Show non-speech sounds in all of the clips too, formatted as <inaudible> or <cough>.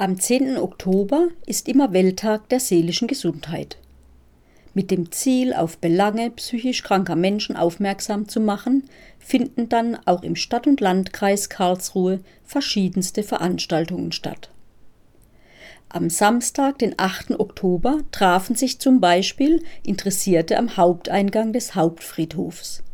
Am 10. Oktober ist immer Welttag der seelischen Gesundheit. Mit dem Ziel, auf Belange psychisch kranker Menschen aufmerksam zu machen, finden dann auch im Stadt- und Landkreis Karlsruhe verschiedenste Veranstaltungen statt. Am Samstag, den 8. Oktober, trafen sich zum Beispiel Interessierte am Haupteingang des Hauptfriedhofs.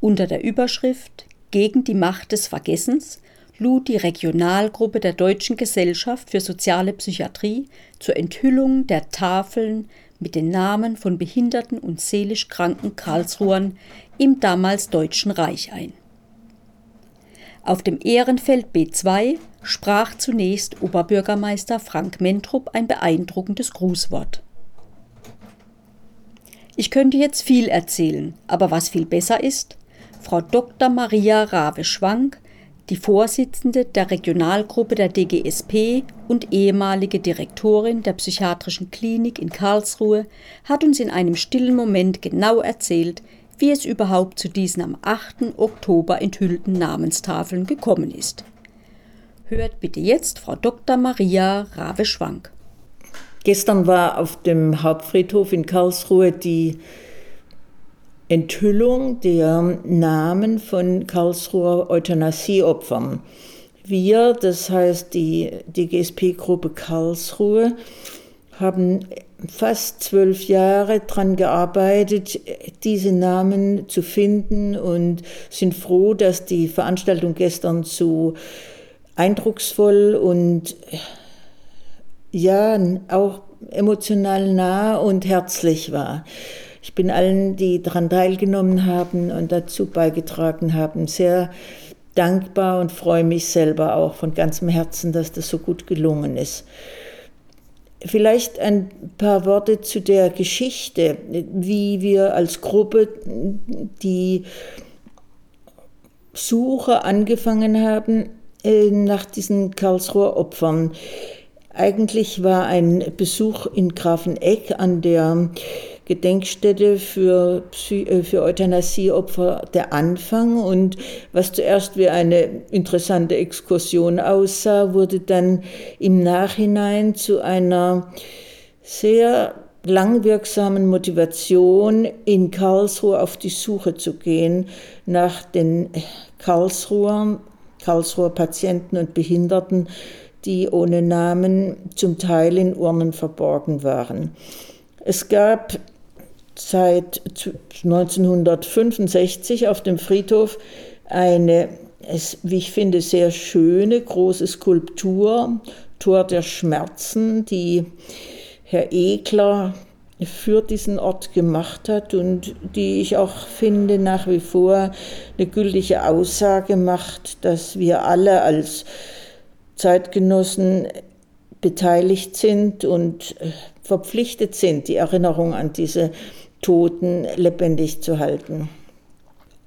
Unter der Überschrift Gegen die Macht des Vergessens lud die Regionalgruppe der Deutschen Gesellschaft für soziale Psychiatrie zur Enthüllung der Tafeln mit den Namen von behinderten und seelisch kranken Karlsruhern im damals Deutschen Reich ein. Auf dem Ehrenfeld B2 sprach zunächst Oberbürgermeister Frank Mentrup ein beeindruckendes Grußwort. Ich könnte jetzt viel erzählen, aber was viel besser ist, Frau Dr. Maria Rave-Schwank die Vorsitzende der Regionalgruppe der DGSP und ehemalige Direktorin der Psychiatrischen Klinik in Karlsruhe hat uns in einem stillen Moment genau erzählt, wie es überhaupt zu diesen am 8. Oktober enthüllten Namenstafeln gekommen ist. Hört bitte jetzt Frau Dr. Maria Rave-Schwank. Gestern war auf dem Hauptfriedhof in Karlsruhe die Enthüllung der Namen von Karlsruher Euthanasieopfern. Wir, das heißt die DGSP-Gruppe Karlsruhe, haben fast zwölf Jahre daran gearbeitet, diese Namen zu finden und sind froh, dass die Veranstaltung gestern so eindrucksvoll und ja auch emotional nah und herzlich war. Ich bin allen, die daran teilgenommen haben und dazu beigetragen haben, sehr dankbar und freue mich selber auch von ganzem Herzen, dass das so gut gelungen ist. Vielleicht ein paar Worte zu der Geschichte, wie wir als Gruppe die Suche angefangen haben äh, nach diesen Karlsruher Opfern. Eigentlich war ein Besuch in Grafenegg an der Gedenkstätte für, äh, für Euthanasieopfer der Anfang. Und was zuerst wie eine interessante Exkursion aussah, wurde dann im Nachhinein zu einer sehr langwirksamen Motivation, in Karlsruhe auf die Suche zu gehen nach den Karlsruher, Karlsruher Patienten und Behinderten, die ohne Namen zum Teil in Urnen verborgen waren. Es gab seit 1965 auf dem Friedhof eine, wie ich finde, sehr schöne große Skulptur, Tor der Schmerzen, die Herr Egler für diesen Ort gemacht hat und die ich auch finde nach wie vor eine gültige Aussage macht, dass wir alle als Zeitgenossen beteiligt sind und verpflichtet sind, die Erinnerung an diese Toten lebendig zu halten.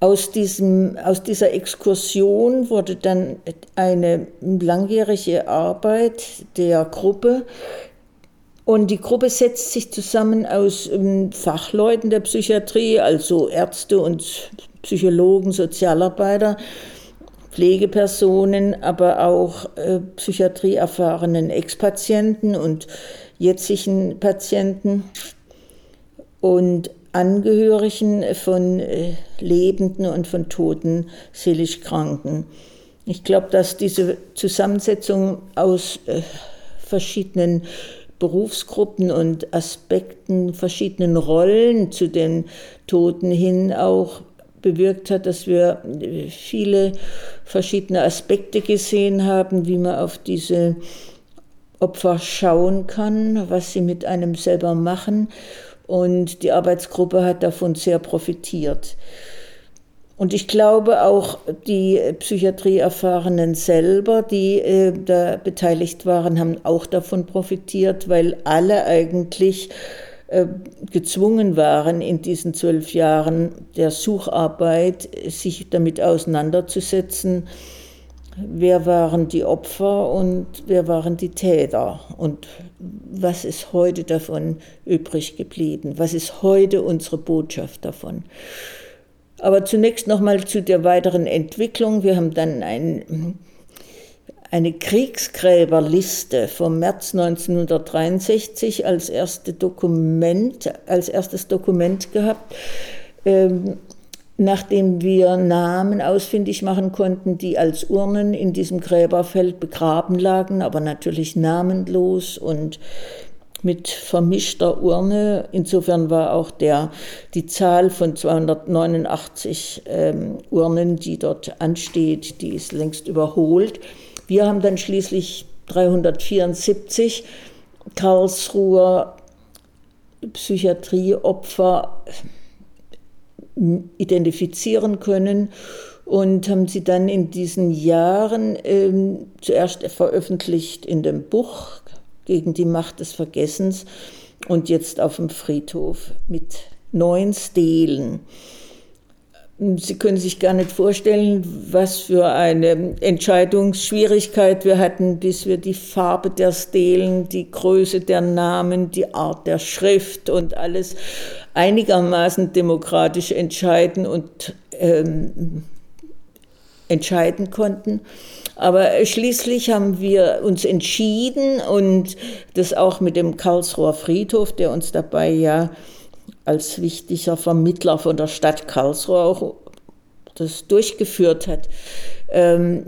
Aus, diesem, aus dieser Exkursion wurde dann eine langjährige Arbeit der Gruppe. Und die Gruppe setzt sich zusammen aus ähm, Fachleuten der Psychiatrie, also Ärzte und Psychologen, Sozialarbeiter, Pflegepersonen, aber auch äh, psychiatrieerfahrenen Ex-Patienten und jetzigen Patienten und Angehörigen von äh, Lebenden und von Toten seelisch Kranken. Ich glaube, dass diese Zusammensetzung aus äh, verschiedenen Berufsgruppen und Aspekten, verschiedenen Rollen zu den Toten hin auch bewirkt hat, dass wir äh, viele verschiedene Aspekte gesehen haben, wie man auf diese Opfer schauen kann, was sie mit einem selber machen und die Arbeitsgruppe hat davon sehr profitiert. Und ich glaube auch die Psychiatrieerfahrenen selber, die äh, da beteiligt waren, haben auch davon profitiert, weil alle eigentlich äh, gezwungen waren, in diesen zwölf Jahren der Sucharbeit sich damit auseinanderzusetzen wer waren die Opfer und wer waren die Täter und was ist heute davon übrig geblieben, was ist heute unsere Botschaft davon. Aber zunächst nochmal zu der weiteren Entwicklung. Wir haben dann ein, eine Kriegsgräberliste vom März 1963 als, erste Dokument, als erstes Dokument gehabt. Ähm, nachdem wir Namen ausfindig machen konnten, die als Urnen in diesem Gräberfeld begraben lagen, aber natürlich namenlos und mit vermischter Urne. Insofern war auch der, die Zahl von 289 ähm, Urnen, die dort ansteht, die ist längst überholt. Wir haben dann schließlich 374 Karlsruher Psychiatrieopfer identifizieren können und haben sie dann in diesen Jahren ähm, zuerst veröffentlicht in dem Buch gegen die Macht des Vergessens und jetzt auf dem Friedhof mit neun Stelen. Sie können sich gar nicht vorstellen, was für eine Entscheidungsschwierigkeit wir hatten, bis wir die Farbe der Stelen, die Größe der Namen, die Art der Schrift und alles einigermaßen demokratisch entscheiden und ähm, entscheiden konnten. Aber schließlich haben wir uns entschieden und das auch mit dem Karlsruher Friedhof, der uns dabei ja als wichtiger Vermittler von der Stadt Karlsruhe auch das durchgeführt hat, ähm,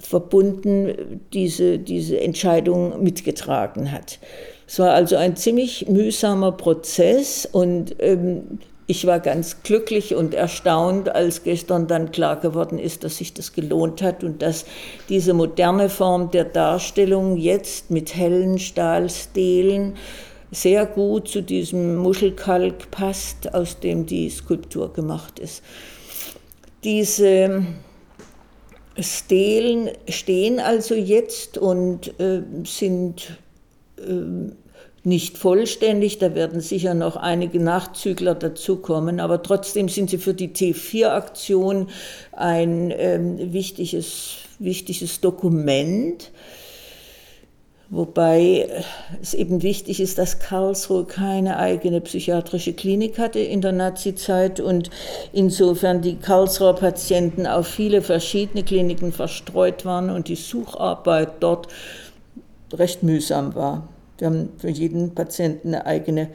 verbunden diese, diese Entscheidung mitgetragen hat. Es war also ein ziemlich mühsamer Prozess und ähm, ich war ganz glücklich und erstaunt, als gestern dann klar geworden ist, dass sich das gelohnt hat und dass diese moderne Form der Darstellung jetzt mit hellen Stahlstelen sehr gut zu diesem Muschelkalk passt, aus dem die Skulptur gemacht ist. Diese Stelen stehen also jetzt und äh, sind nicht vollständig, da werden sicher noch einige Nachzügler dazukommen, aber trotzdem sind sie für die T4-Aktion ein ähm, wichtiges, wichtiges Dokument. Wobei es eben wichtig ist, dass Karlsruhe keine eigene psychiatrische Klinik hatte in der Nazizeit und insofern die Karlsruher Patienten auf viele verschiedene Kliniken verstreut waren und die Sucharbeit dort recht mühsam war. Wir haben für jeden Patienten eine eigene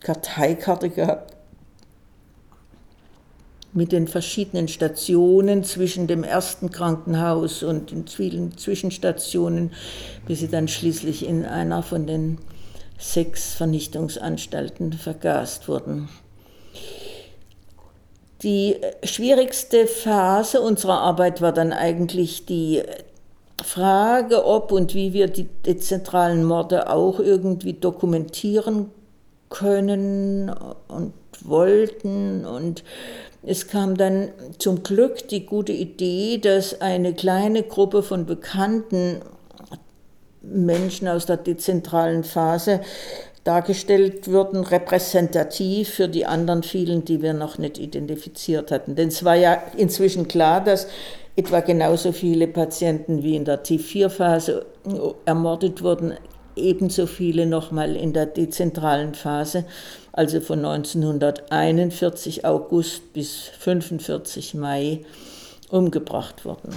Karteikarte gehabt mit den verschiedenen Stationen zwischen dem ersten Krankenhaus und den vielen Zwischenstationen, bis sie dann schließlich in einer von den sechs Vernichtungsanstalten vergast wurden. Die schwierigste Phase unserer Arbeit war dann eigentlich die Frage, ob und wie wir die dezentralen Morde auch irgendwie dokumentieren können und wollten. Und es kam dann zum Glück die gute Idee, dass eine kleine Gruppe von bekannten Menschen aus der dezentralen Phase dargestellt würden, repräsentativ für die anderen vielen, die wir noch nicht identifiziert hatten. Denn es war ja inzwischen klar, dass etwa genauso viele Patienten wie in der T4-Phase ermordet wurden, ebenso viele nochmal in der dezentralen Phase, also von 1941 August bis 45 Mai umgebracht wurden.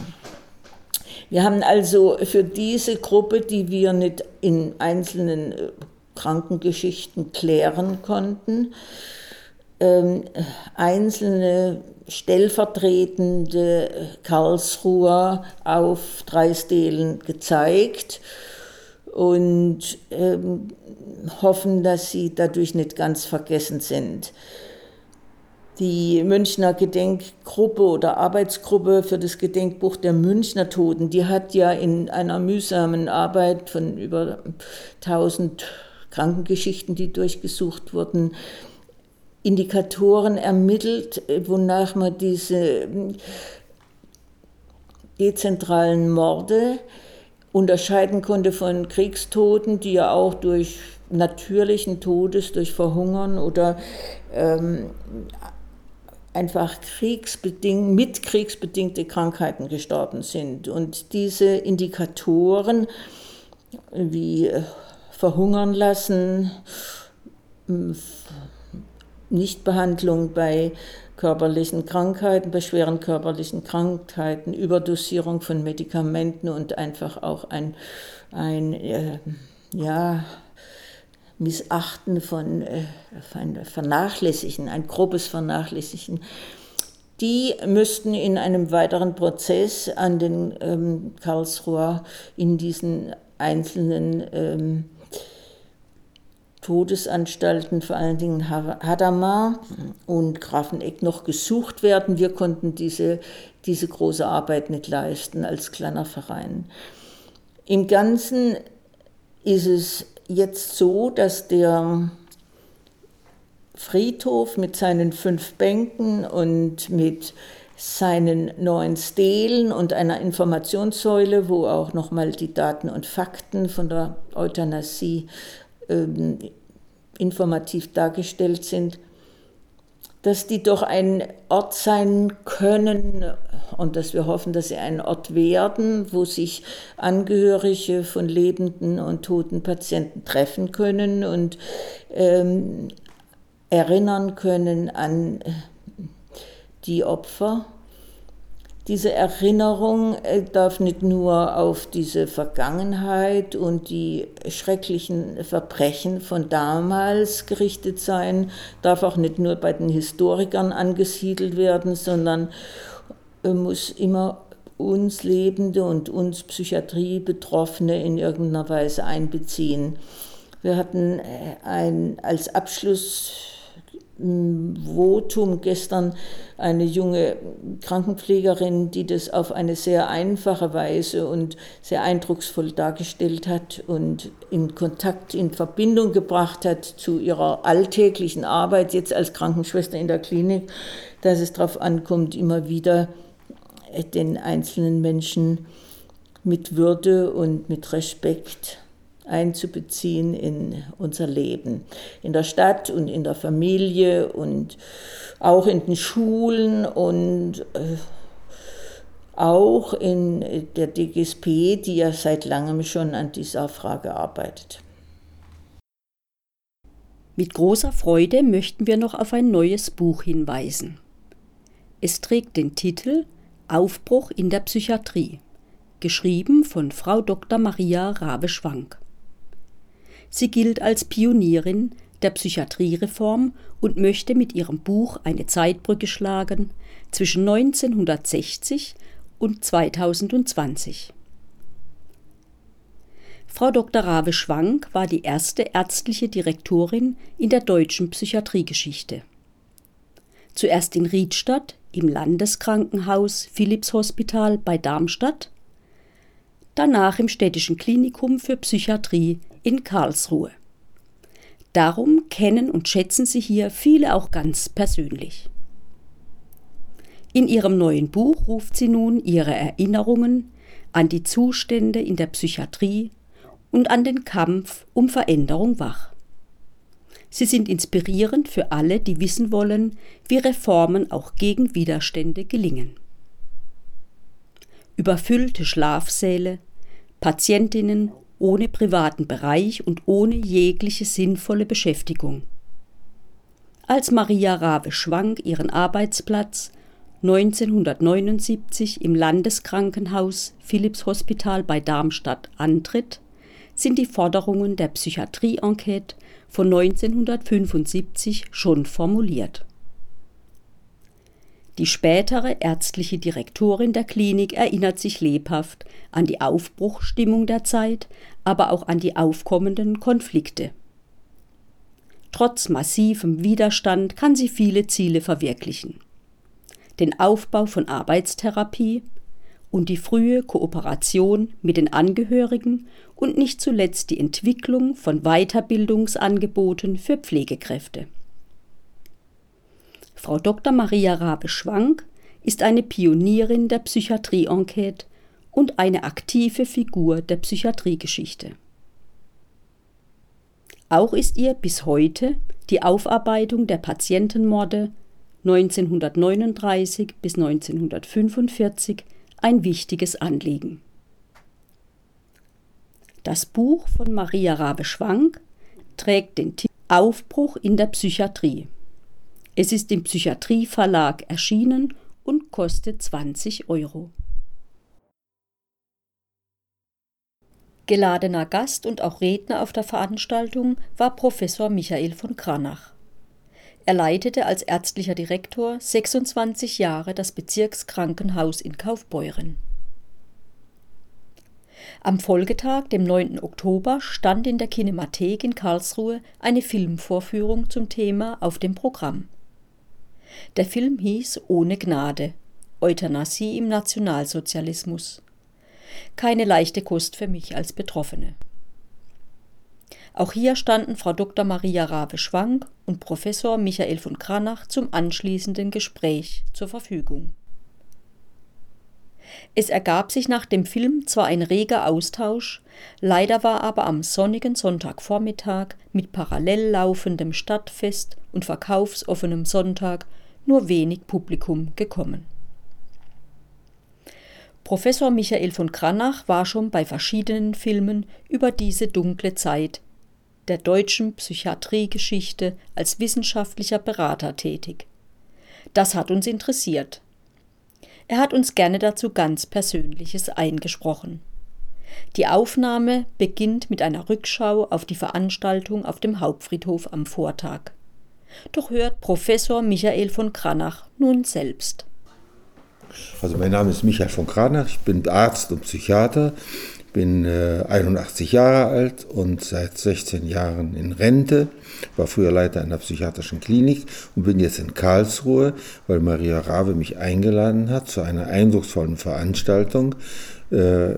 Wir haben also für diese Gruppe, die wir nicht in einzelnen äh, Krankengeschichten klären konnten, ähm, einzelne stellvertretende Karlsruher auf drei Stelen gezeigt und ähm, hoffen, dass sie dadurch nicht ganz vergessen sind. Die Münchner Gedenkgruppe oder Arbeitsgruppe für das Gedenkbuch der Münchner Toten, die hat ja in einer mühsamen Arbeit von über 1000 Krankengeschichten, die durchgesucht wurden, Indikatoren ermittelt, wonach man diese hm, dezentralen Morde unterscheiden konnte von Kriegstoten, die ja auch durch natürlichen Todes, durch Verhungern oder ähm, einfach kriegsbedingt, mit kriegsbedingte Krankheiten gestorben sind. Und diese Indikatoren wie Verhungern lassen, Nichtbehandlung bei körperlichen Krankheiten, bei schweren körperlichen Krankheiten, Überdosierung von Medikamenten und einfach auch ein, ein äh, ja, Missachten von, äh, von Vernachlässigen, ein grobes Vernachlässigen. Die müssten in einem weiteren Prozess an den ähm, Karlsruher in diesen einzelnen ähm, Todesanstalten, vor allen Dingen Hadamar und Grafeneck, noch gesucht werden. Wir konnten diese, diese große Arbeit nicht leisten als kleiner Verein. Im Ganzen ist es jetzt so, dass der Friedhof mit seinen fünf Bänken und mit seinen neuen Stelen und einer Informationssäule, wo auch nochmal die Daten und Fakten von der Euthanasie ähm, informativ dargestellt sind, dass die doch ein Ort sein können und dass wir hoffen, dass sie ein Ort werden, wo sich Angehörige von lebenden und toten Patienten treffen können und ähm, erinnern können an äh, die Opfer. Diese Erinnerung äh, darf nicht nur auf diese Vergangenheit und die schrecklichen Verbrechen von damals gerichtet sein, darf auch nicht nur bei den Historikern angesiedelt werden, sondern äh, muss immer uns Lebende und uns Psychiatrie-Betroffene in irgendeiner Weise einbeziehen. Wir hatten ein, als Abschluss Votum gestern eine junge Krankenpflegerin, die das auf eine sehr einfache Weise und sehr eindrucksvoll dargestellt hat und in Kontakt, in Verbindung gebracht hat zu ihrer alltäglichen Arbeit jetzt als Krankenschwester in der Klinik, dass es darauf ankommt, immer wieder den einzelnen Menschen mit Würde und mit Respekt einzubeziehen in unser Leben, in der Stadt und in der Familie und auch in den Schulen und äh, auch in der DGSP, die ja seit langem schon an dieser Frage arbeitet. Mit großer Freude möchten wir noch auf ein neues Buch hinweisen. Es trägt den Titel Aufbruch in der Psychiatrie, geschrieben von Frau Dr. Maria Rabe-Schwank. Sie gilt als Pionierin der Psychiatriereform und möchte mit ihrem Buch eine Zeitbrücke schlagen zwischen 1960 und 2020. Frau Dr. Rave Schwank war die erste ärztliche Direktorin in der deutschen Psychiatriegeschichte. Zuerst in Riedstadt im Landeskrankenhaus Philips Hospital bei Darmstadt, danach im städtischen Klinikum für Psychiatrie in Karlsruhe. Darum kennen und schätzen sie hier viele auch ganz persönlich. In ihrem neuen Buch ruft sie nun ihre Erinnerungen an die Zustände in der Psychiatrie und an den Kampf um Veränderung wach. Sie sind inspirierend für alle, die wissen wollen, wie Reformen auch gegen Widerstände gelingen. Überfüllte Schlafsäle, Patientinnen ohne privaten Bereich und ohne jegliche sinnvolle Beschäftigung. Als Maria Rabe Schwank ihren Arbeitsplatz 1979 im Landeskrankenhaus Philips Hospital bei Darmstadt antritt, sind die Forderungen der Psychiatrie-Enquete von 1975 schon formuliert. Die spätere ärztliche Direktorin der Klinik erinnert sich lebhaft an die Aufbruchstimmung der Zeit, aber auch an die aufkommenden Konflikte. Trotz massivem Widerstand kann sie viele Ziele verwirklichen. Den Aufbau von Arbeitstherapie und die frühe Kooperation mit den Angehörigen und nicht zuletzt die Entwicklung von Weiterbildungsangeboten für Pflegekräfte. Frau Dr. Maria Rabe-Schwank ist eine Pionierin der Psychiatrie-Enquete und eine aktive Figur der Psychiatriegeschichte. Auch ist ihr bis heute die Aufarbeitung der Patientenmorde 1939 bis 1945 ein wichtiges Anliegen. Das Buch von Maria Rabe-Schwank trägt den Titel Aufbruch in der Psychiatrie Es ist im Psychiatrieverlag erschienen und kostet 20 Euro. Geladener Gast und auch Redner auf der Veranstaltung war Professor Michael von Kranach. Er leitete als ärztlicher Direktor 26 Jahre das Bezirkskrankenhaus in Kaufbeuren. Am Folgetag, dem 9. Oktober, stand in der Kinemathek in Karlsruhe eine Filmvorführung zum Thema auf dem Programm. Der Film hieß Ohne Gnade Euthanasie im Nationalsozialismus. Keine leichte Kost für mich als Betroffene. Auch hier standen Frau Dr. Maria Rabe-Schwank und Professor Michael von Kranach zum anschließenden Gespräch zur Verfügung. Es ergab sich nach dem Film zwar ein reger Austausch, leider war aber am sonnigen Sonntagvormittag mit parallel laufendem Stadtfest und verkaufsoffenem Sonntag nur wenig Publikum gekommen. Professor Michael von Kranach war schon bei verschiedenen Filmen über diese dunkle Zeit der deutschen Psychiatriegeschichte als wissenschaftlicher Berater tätig. Das hat uns interessiert. Er hat uns gerne dazu ganz Persönliches eingesprochen. Die Aufnahme beginnt mit einer Rückschau auf die Veranstaltung auf dem Hauptfriedhof am Vortag. Doch hört Professor Michael von Kranach nun selbst. Also mein Name ist Michael von Kranach, ich bin Arzt und Psychiater bin äh, 81 Jahre alt und seit 16 Jahren in Rente, war früher Leiter einer psychiatrischen Klinik und bin jetzt in Karlsruhe, weil Maria Rave mich eingeladen hat zu einer eindrucksvollen Veranstaltung, äh,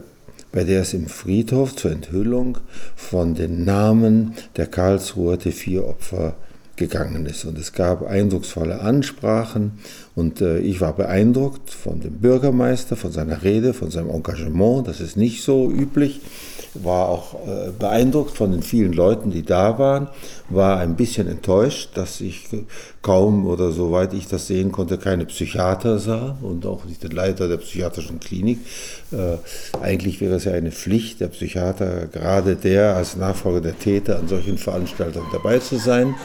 bei der es im Friedhof zur Enthüllung von den Namen der Karlsruher T4-Opfer gegangen ist. Und es gab eindrucksvolle Ansprachen und äh, ich war beeindruckt von dem Bürgermeister, von seiner Rede, von seinem Engagement. Das ist nicht so üblich war auch äh, beeindruckt von den vielen Leuten, die da waren, war ein bisschen enttäuscht, dass ich kaum oder soweit ich das sehen konnte, keine Psychiater sah und auch nicht den Leiter der psychiatrischen Klinik. Äh, eigentlich wäre es ja eine Pflicht der Psychiater, gerade der als Nachfolger der Täter an solchen Veranstaltungen dabei zu sein.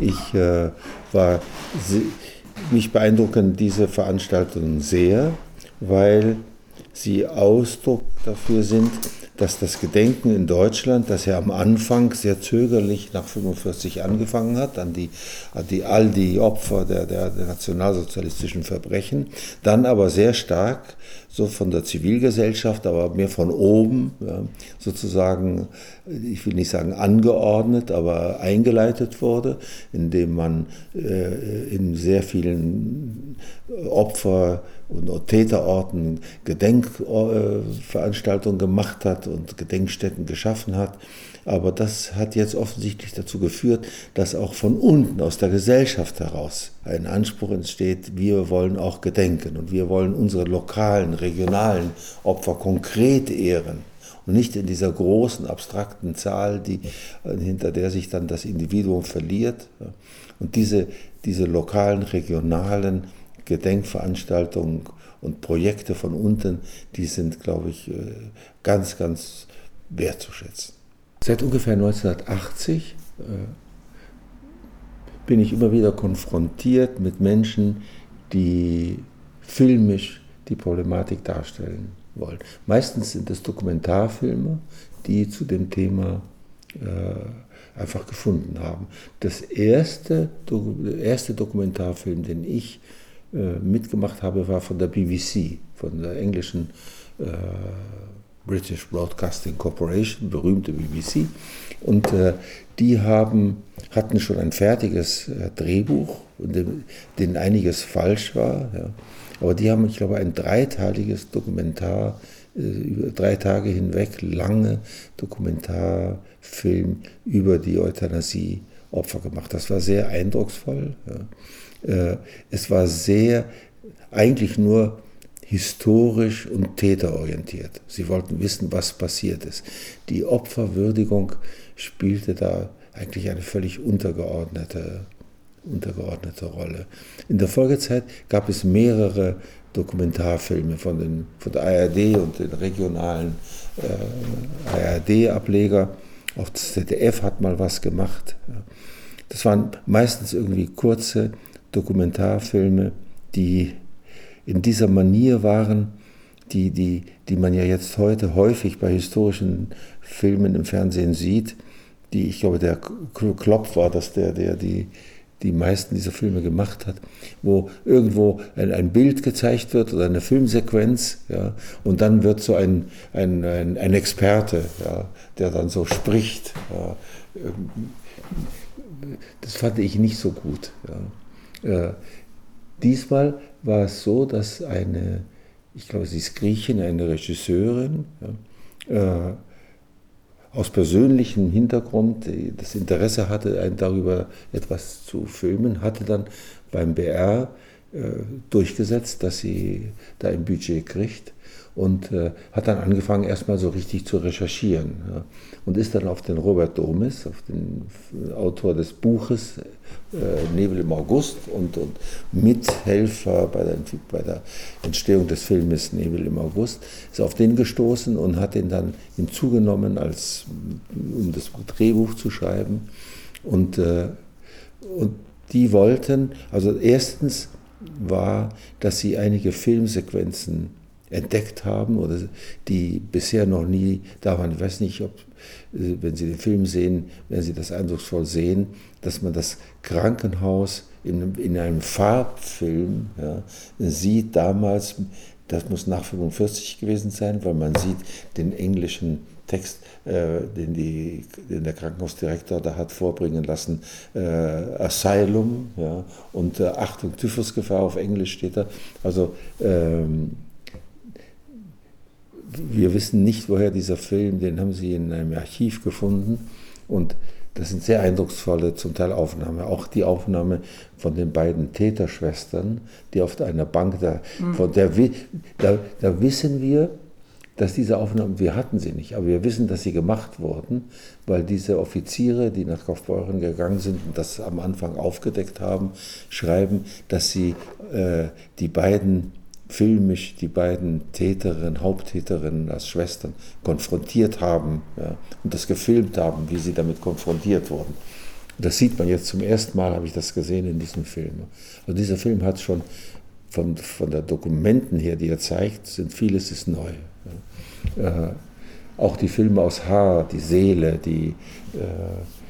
Ich äh, war, mich beeindrucken diese Veranstaltungen sehr, weil sie Ausdruck dafür sind, dass das Gedenken in Deutschland, das ja am Anfang sehr zögerlich nach 1945 angefangen hat, an die, an die all die Opfer der, der, der nationalsozialistischen Verbrechen, dann aber sehr stark so von der Zivilgesellschaft, aber mehr von oben ja, sozusagen, ich will nicht sagen angeordnet, aber eingeleitet wurde, indem man äh, in sehr vielen Opfer- und Täterorten Gedenkveranstaltungen gemacht hat und Gedenkstätten geschaffen hat. Aber das hat jetzt offensichtlich dazu geführt, dass auch von unten, aus der Gesellschaft heraus, ein Anspruch entsteht, wir wollen auch gedenken und wir wollen unsere lokalen, regionalen Opfer konkret ehren und nicht in dieser großen, abstrakten Zahl, die, hinter der sich dann das Individuum verliert. Und diese, diese lokalen, regionalen Gedenkveranstaltungen und Projekte von unten, die sind, glaube ich, äh, ganz, ganz wertzuschätzen. Seit ungefähr 1980 äh, bin ich immer wieder konfrontiert mit Menschen, die filmisch die Problematik darstellen wollen. Meistens sind es Dokumentarfilme, die zu dem Thema äh, einfach gefunden haben. Das erste, der erste Dokumentarfilm, den ich äh, mitgemacht habe, war von der BBC, von der englischen äh, British Broadcasting Corporation, berühmte BBC. Und äh, die haben, hatten schon ein fertiges äh, Drehbuch, in dem, einiges falsch war. Ja. Aber die haben, ich glaube, ein dreiteiliges Dokumentar, äh, über drei Tage hinweg lange Dokumentarfilm über die Euthanasie-Opfer gemacht. Das war sehr eindrucksvoll. Ja. Äh, es war sehr, eigentlich nur historisch und täterorientiert. Sie wollten wissen, was passiert ist. Die Opferwürdigung spielte da eigentlich eine völlig untergeordnete, untergeordnete Rolle. In der Folgezeit gab es mehrere Dokumentarfilme von, den, von der ARD und den regionalen äh, ARD-Ableger. Auch das ZDF hat mal was gemacht. Das waren meistens irgendwie kurze Dokumentarfilme, die in dieser Manier waren, die, die, die man ja jetzt heute häufig bei historischen Filmen im Fernsehen sieht, die, ich glaube, der Klopp war das, der, der die, die meisten dieser Filme gemacht hat, wo irgendwo ein, ein Bild gezeigt wird oder eine Filmsequenz, ja, und dann wird so ein, ein, ein, ein Experte, ja, der dann so spricht. Ja, das fand ich nicht so gut. Ja. Äh, diesmal war es so, dass eine, ich glaube, sie ist Griechin, eine Regisseurin, ja, äh, aus persönlichem Hintergrund das Interesse hatte, darüber etwas zu filmen, hatte dann beim BR äh, durchgesetzt, dass sie da ein Budget kriegt und äh, hat dann angefangen, erstmal so richtig zu recherchieren. Ja. Und ist dann auf den Robert Domis, auf den Autor des Buches äh, Nebel im August und, und Mithelfer bei der, bei der Entstehung des Filmes Nebel im August, ist auf den gestoßen und hat den dann hinzugenommen, als, um das Drehbuch zu schreiben. Und, äh, und die wollten, also erstens war, dass sie einige Filmsequenzen entdeckt haben oder die bisher noch nie da waren. Ich weiß nicht, ob, äh, wenn Sie den Film sehen, werden Sie das eindrucksvoll sehen, dass man das Krankenhaus in, in einem Farbfilm ja, sieht, damals, das muss nach 45 gewesen sein, weil man sieht den englischen Text, äh, den, die, den der Krankenhausdirektor da hat vorbringen lassen, äh, Asylum ja, und äh, Achtung, Typhusgefahr auf Englisch steht da. Also ähm, wir wissen nicht, woher dieser Film, den haben sie in einem Archiv gefunden und das sind sehr eindrucksvolle, zum Teil Aufnahmen. Auch die Aufnahme von den beiden Täterschwestern, die auf einer Bank da, mhm. der, da, da wissen wir, dass diese Aufnahmen, wir hatten sie nicht, aber wir wissen, dass sie gemacht wurden, weil diese Offiziere, die nach Kaufbeuren gegangen sind und das am Anfang aufgedeckt haben, schreiben, dass sie äh, die beiden filmisch die beiden Täterinnen, Haupttäterinnen als Schwestern konfrontiert haben ja, und das gefilmt haben, wie sie damit konfrontiert wurden. Das sieht man jetzt zum ersten Mal, habe ich das gesehen in diesem Film. Also dieser Film hat schon von, von der Dokumenten her, die er zeigt, sind vieles ist neu. Ja. Äh, auch die Filme aus Haar, die Seele, die äh,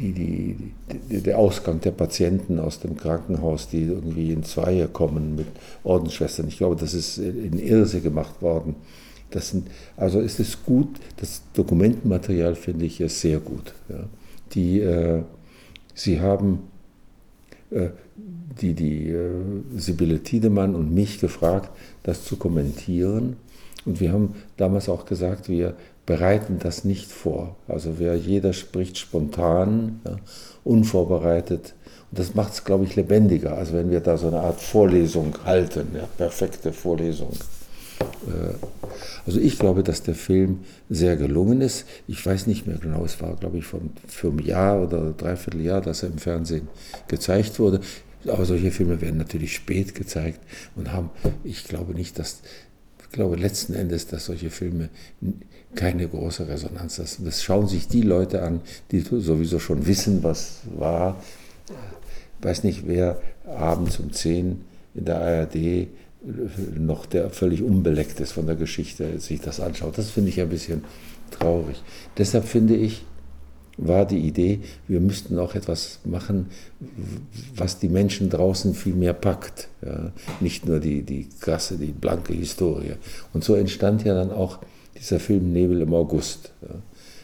die, die, die, der Ausgang der Patienten aus dem Krankenhaus, die irgendwie in Zweie kommen mit Ordensschwestern. Ich glaube, das ist in Irse gemacht worden. Das sind, also ist es gut, das Dokumentenmaterial finde ich sehr gut. Ja. Die, äh, Sie haben äh, die, die äh, Sibylle Tiedemann und mich gefragt, das zu kommentieren. Und wir haben damals auch gesagt, wir bereiten das nicht vor. Also wer, jeder spricht spontan, ja, unvorbereitet. Und das macht es, glaube ich, lebendiger, als wenn wir da so eine Art Vorlesung halten, ja, perfekte Vorlesung. Äh, also ich glaube, dass der Film sehr gelungen ist. Ich weiß nicht mehr genau, es war, glaube ich, von, für ein Jahr oder dreiviertel Jahr, dass er im Fernsehen gezeigt wurde. Aber solche Filme werden natürlich spät gezeigt und haben, ich glaube nicht, dass ich glaube letzten Endes, dass solche Filme keine große Resonanz haben. Das schauen sich die Leute an, die sowieso schon wissen, was war. Ich weiß nicht, wer abends um 10 in der ARD noch der völlig unbeleckt ist von der Geschichte, sich das anschaut. Das finde ich ein bisschen traurig. Deshalb finde ich, war die Idee, wir müssten auch etwas machen, was die Menschen draußen viel mehr packt. Ja? Nicht nur die, die krasse, die blanke Historie. Und so entstand ja dann auch dieser Film Nebel im August.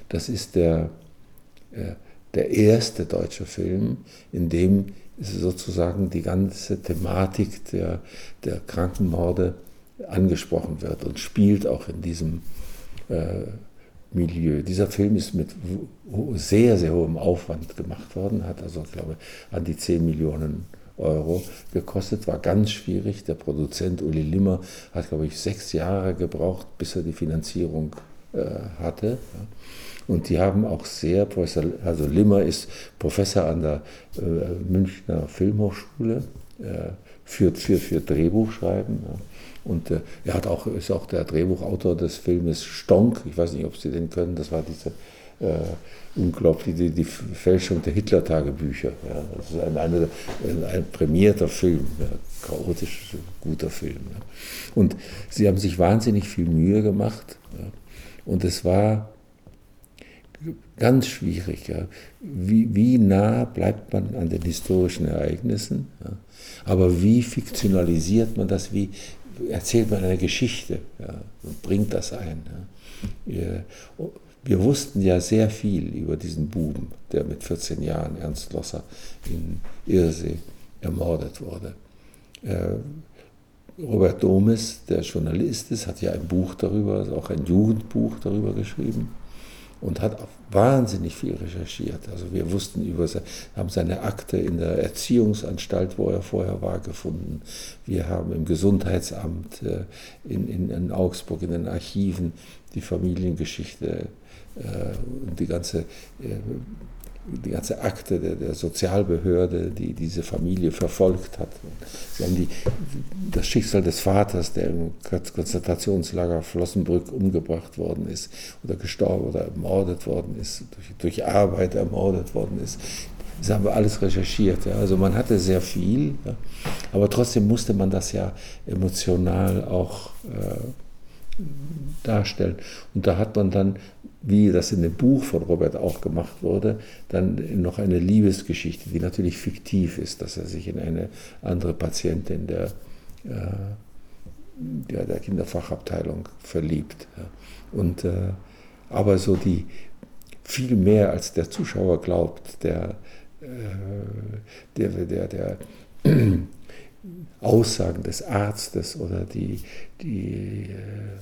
Das ist der, äh, der erste deutsche Film, in dem sozusagen die ganze Thematik der, der Krankenmorde angesprochen wird und spielt auch in diesem äh, Milieu. Dieser Film ist mit sehr, sehr hohem Aufwand gemacht worden, hat also, glaube ich, an die 10 Millionen Euro gekostet, war ganz schwierig. Der Produzent Uli Limmer hat, glaube ich, sechs Jahre gebraucht, bis er die Finanzierung äh, hatte. Und die haben auch sehr, Professor, also Limmer ist Professor an der äh, Münchner Filmhochschule äh, für, für, für Drehbuchschreiben. Ja. Und äh, er hat auch, ist auch der Drehbuchautor des Filmes Stonk. Ich weiß nicht, ob Sie den können. Das war diese unglaublich, die, die Fälschung der Hitler-Tagebücher. Ja. Das ist ein, eine, ein prämierter Film, ja. chaotisch guter Film. Ja. Und sie haben sich wahnsinnig viel Mühe gemacht. Ja. Und es war ganz schwierig. Wie, wie nah bleibt man an den historischen Ereignissen? Aber wie fiktionalisiert man das? Wie erzählt man eine Geschichte und bringt das ein? Wir wussten ja sehr viel über diesen Buben, der mit 14 Jahren, Ernst Losser, in Irsee ermordet wurde. Äh, Robert Domes, der Journalist ist, hat ja ein Buch darüber, auch ein Jugendbuch darüber geschrieben und hat wahnsinnig viel recherchiert. Also wir wussten über, haben seine Akte in der Erziehungsanstalt, wo er vorher war, gefunden. Wir haben im Gesundheitsamt äh, in, in, in Augsburg in den Archiven die Familiengeschichte und die ganze äh, die ganze Akte der, der, Sozialbehörde, die diese Familie verfolgt hat. Sie haben die, das Schicksal des Vaters, der im Konzentrationslager Flossenbrück umgebracht worden ist oder gestorben oder ermordet worden ist, durch, durch Arbeit ermordet worden ist. Das haben wir alles recherchiert. Ja. Also man hatte sehr viel, ja. aber trotzdem musste man das ja emotional auch äh, darstellen. Und da hat man dann, wie das in dem Buch von Robert auch gemacht wurde, dann noch eine Liebesgeschichte, die natürlich fiktiv ist, dass er sich in eine andere Patientin der, äh, der, der, Kinderfachabteilung verliebt. Und, äh, aber so die, viel mehr als der Zuschauer glaubt, der, äh, der, der, der Aussagen des Arztes oder die, die äh,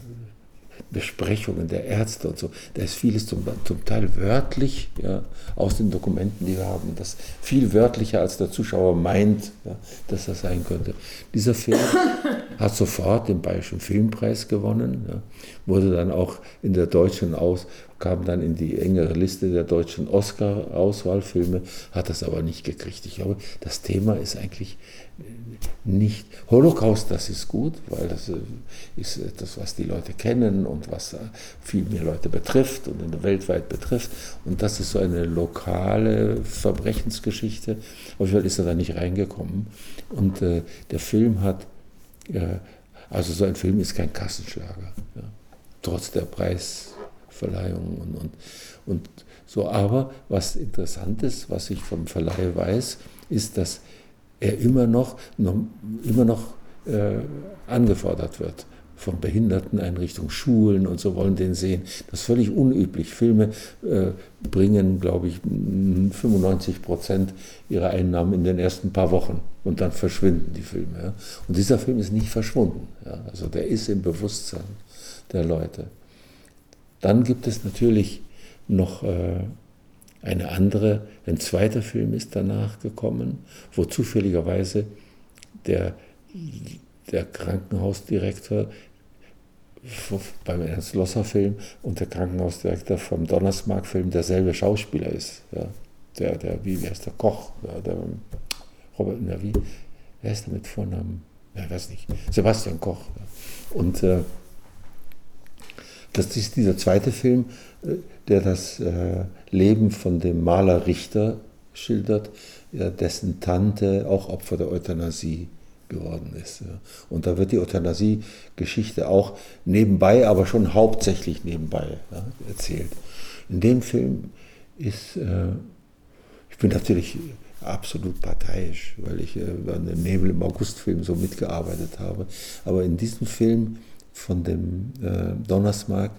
Besprechungen der Ärzte und so. Da ist vieles zum, zum Teil wörtlich ja, aus den Dokumenten, die wir haben. Das viel wörtlicher, als der Zuschauer meint, ja, dass das sein könnte. Dieser Film <laughs> hat sofort den Bayerischen Filmpreis gewonnen, ja, wurde dann auch in der deutschen Aus, kam dann in die engere Liste der deutschen Oscar-Auswahlfilme, hat das aber nicht gekriegt. Ich glaube, das Thema ist eigentlich nicht. Holocaust, das ist gut, weil das äh, ist etwas, was die Leute kennen und was äh, viel mehr Leute betrifft und weltweit betrifft. Und das ist so eine lokale Verbrechensgeschichte. Auf jeden Fall ist er da nicht reingekommen. Und äh, der Film hat, äh, also so ein Film ist kein Kassenschlager, ja, trotz der Preisverleihung und, und, und so. Aber was interessant ist, was ich vom Verleih weiß, ist, dass er immer noch, noch immer noch äh, angefordert wird von Behinderteneinrichtungen, Schulen und so wollen den sehen. Das ist völlig unüblich. Filme äh, bringen, glaube ich, 95 Prozent ihrer Einnahmen in den ersten paar Wochen und dann verschwinden die Filme. Ja. Und dieser Film ist nicht verschwunden. Ja. Also der ist im Bewusstsein der Leute. Dann gibt es natürlich noch äh, eine andere, ein zweiter Film ist danach gekommen, wo zufälligerweise der, der Krankenhausdirektor beim Ernst Losser Film und der Krankenhausdirektor vom Donnersmark-Film derselbe Schauspieler ist. Ja. Der, der, wie, wie heißt der Koch? Ja, der, Robert, na, wie, wer ist der mit Vornamen? Ja, ich weiß nicht. Sebastian Koch. Ja. Und äh, das ist dieser zweite Film, äh, der das äh, Leben von dem Maler Richter schildert, dessen Tante auch Opfer der Euthanasie geworden ist. Und da wird die Euthanasie-Geschichte auch nebenbei, aber schon hauptsächlich nebenbei erzählt. In dem Film ist, äh, ich bin natürlich absolut parteiisch, weil ich an dem Nebel im August-Film so mitgearbeitet habe, aber in diesem Film von dem Donnersmark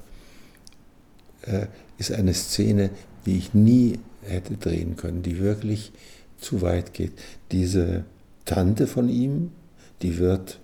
ist eine Szene, die ich nie hätte drehen können, die wirklich zu weit geht. Diese Tante von ihm, die wird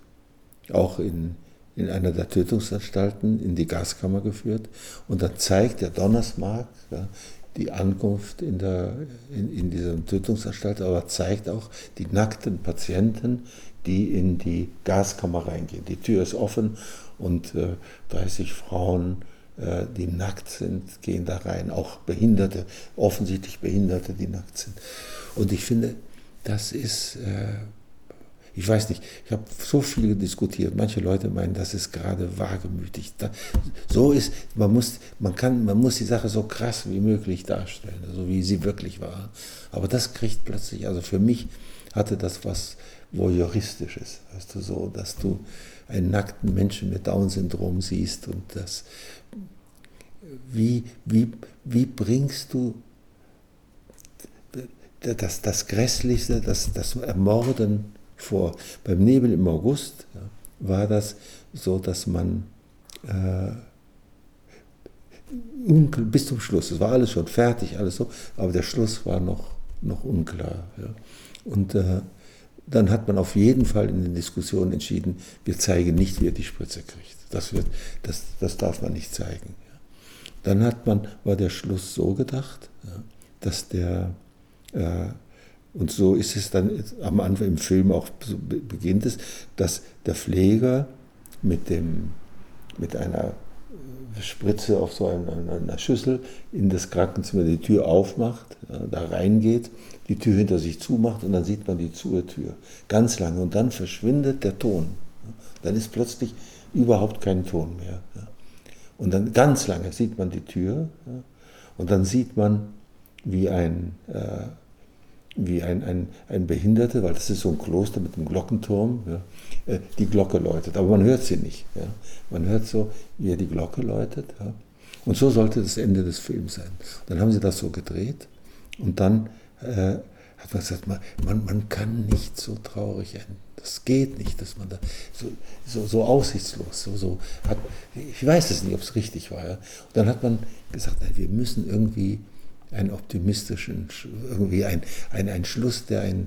auch in, in einer der Tötungsanstalten in die Gaskammer geführt und dann zeigt der Donnersmark ja, die Ankunft in, der, in, in dieser Tötungsanstalt, aber zeigt auch die nackten Patienten, die in die Gaskammer reingehen. Die Tür ist offen und äh, 30 Frauen äh, die nackt sind, gehen da rein, auch Behinderte, offensichtlich Behinderte, die nackt sind. Und ich finde, das ist, äh, Ich weiß nicht, ich habe so viel diskutiert. Manche Leute meinen, das ist gerade wagemütig. Da, so ist, man muss, man, kann, man muss die Sache so krass wie möglich darstellen, so wie sie wirklich war. Aber das kriegt plötzlich, also für mich hatte das was Voyeuristisches, weißt du, so, dass du einen nackten Menschen mit Down-Syndrom siehst und das, wie, wie, wie bringst du das, das Grässlichste, das, das Ermorden vor. Beim Nebel im August ja, war das so, dass man äh, bis zum Schluss, es war alles schon fertig, alles so, aber der Schluss war noch, noch unklar. Ja. Und äh, dann hat man auf jeden Fall in den Diskussionen entschieden, wir zeigen nicht, wie er die Spritze kriegt. Das, wird, das, das darf man nicht zeigen. Dann hat man, war der Schluss so gedacht, dass der und so ist es dann am Anfang im Film auch so beginnt es, dass der Pfleger mit, dem, mit einer Spritze auf so einer, einer Schüssel in das Krankenzimmer die Tür aufmacht, da reingeht, die Tür hinter sich zumacht und dann sieht man die Zur-Tür ganz lange und dann verschwindet der Ton. Dann ist plötzlich überhaupt kein Ton mehr. Und dann ganz lange sieht man die Tür und dann sieht man, wie ein äh, wie ein, ein, ein Behinderter, weil das ist so ein Kloster mit einem Glockenturm, ja, äh, die Glocke läutet. Aber man hört sie nicht. Ja. Man hört so, wie er die Glocke läutet. Ja. Und so sollte das Ende des Films sein. Dann haben sie das so gedreht und dann äh, hat man gesagt, man, man, kann nicht so traurig enden. Das geht nicht, dass man da so, so, so aussichtslos, so, so hat. Ich weiß es nicht, ob es richtig war. Ja. Und dann hat man gesagt, nein, wir müssen irgendwie einen optimistischen, irgendwie ein, ein, ein Schluss, der eine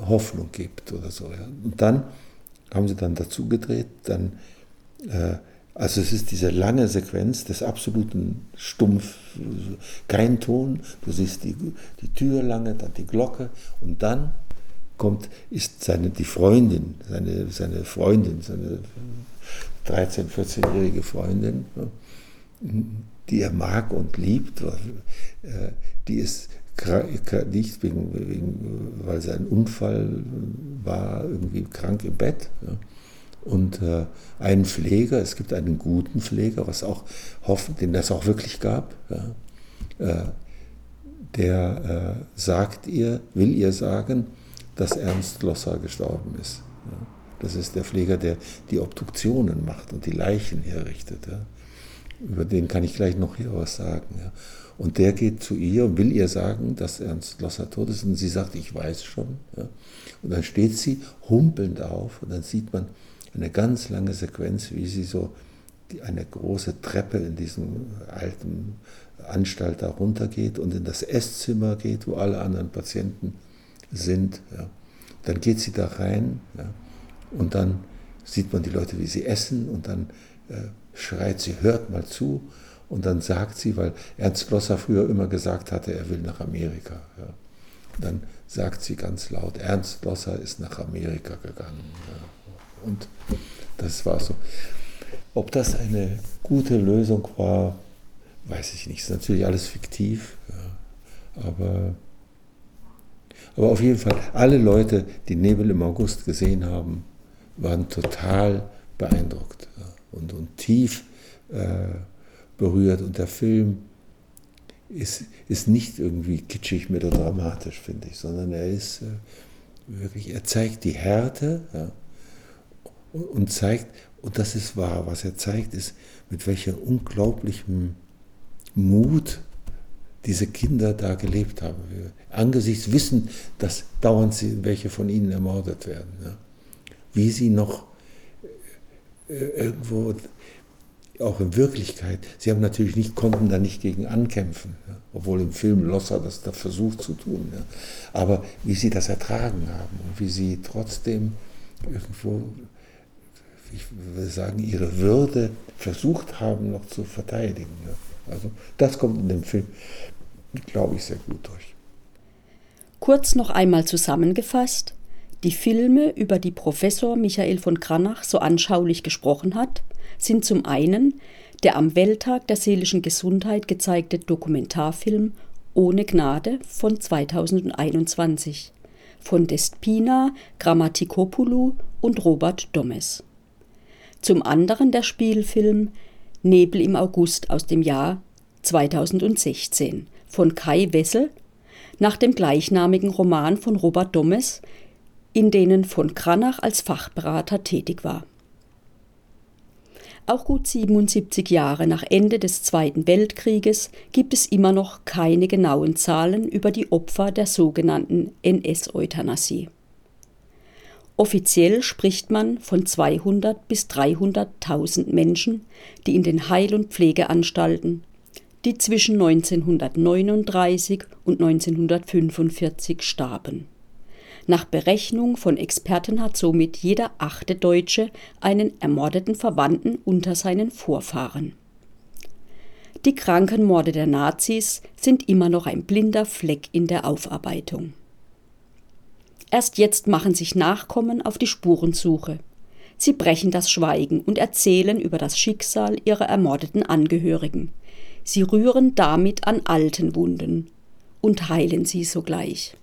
Hoffnung gibt oder so. Ja. Und dann haben sie dann dazu gedreht, dann, äh, also es ist diese lange Sequenz des absoluten Stumpf, kein Ton, du siehst die, die Tür lange, dann die Glocke und dann kommt, ist seine, die Freundin, seine, seine Freundin, seine 13-, 14-jährige Freundin, die er mag und liebt, äh, die ist nicht wegen, wegen, weil sein Unfall war, irgendwie krank im Bett. Und äh, einen Pfleger, es gibt einen guten Pfleger, was auch den das auch wirklich gab, äh, der sagt ihr, will ihr sagen, dass Ernst Losser gestorben ist. Das ist der Pfleger, der die Obduktionen macht und die Leichen herrichtet über den kann ich gleich noch hier was sagen. Ja. Und der geht zu ihr und will ihr sagen, dass Ernst Losser tot ist. Und sie sagt, ich weiß schon. Ja. Und dann steht sie humpelnd auf und dann sieht man eine ganz lange Sequenz, wie sie so eine große Treppe in diesem alten Anstalt da runtergeht und in das Esszimmer geht, wo alle anderen Patienten sind. Ja. Dann geht sie da rein ja, und dann sieht man die Leute, wie sie essen und dann äh, schreit sie, hört mal zu. Und dann sagt sie, weil Ernst Glosser früher immer gesagt hatte, er will nach Amerika. Ja. Dann sagt sie ganz laut, Ernst Glosser ist nach Amerika gegangen. Ja. Und das war so. Ob das eine gute Lösung war, weiß ich nicht. Ist natürlich alles fiktiv. Ja. Aber, aber auf jeden Fall, alle Leute, die Nebel im August gesehen haben, waren total beeindruckt und, und tief äh, berührt. Und der Film ist, ist nicht irgendwie kitschig melodramatisch, finde ich, sondern er ist äh, wirklich, er zeigt die Härte ja, und, und zeigt, und das ist wahr, was er zeigt, ist, mit welcher unglaublichem Mut diese Kinder da gelebt haben. Angesichts wissen, dass dauernd sie, welche von ihnen ermordet werden. Ja. Wie sie noch irgendwo auch in Wirklichkeit, sie haben natürlich nicht, konnten da nicht gegen ankämpfen, ja, obwohl im Film Losser das da versucht zu tun. Ja. Aber wie sie das ertragen haben und wie sie trotzdem irgendwo, ich würde sagen, ihre Würde versucht haben noch zu verteidigen. Ja. Also das kommt in dem Film, glaube ich, sehr gut durch. Kurz noch einmal zusammengefasst, die Filme, über die Professor Michael von Kranach so anschaulich gesprochen hat, sind zum einen der am Welttag der seelischen Gesundheit gezeigte Dokumentarfilm Ohne Gnade von 2021 von Despina Grammatikopoulou und Robert Domes. Zum anderen der Spielfilm Nebel im August aus dem Jahr 2016 von Kai Wessel nach dem gleichnamigen Roman von Robert Domes, in denen von Kranach als Fachberater tätig war. Auch gut 77 Jahre nach Ende des Zweiten Weltkrieges gibt es immer noch keine genauen Zahlen über die Opfer der sogenannten NS-Euthanasie. Offiziell spricht man von 200 bis 300.000 Menschen, die in den Heil- und Pflegeanstalten, die zwischen 1939 und 1945 starben. Nach Berechnung von Experten hat somit jeder achte Deutsche einen ermordeten Verwandten unter seinen Vorfahren. Die Krankenmorde der Nazis sind immer noch ein blinder Fleck in der Aufarbeitung. Erst jetzt machen sich Nachkommen auf die Spurensuche. Sie brechen das Schweigen und erzählen über das Schicksal ihrer ermordeten Angehörigen. Sie rühren damit an alten Wunden und heilen sie sogleich.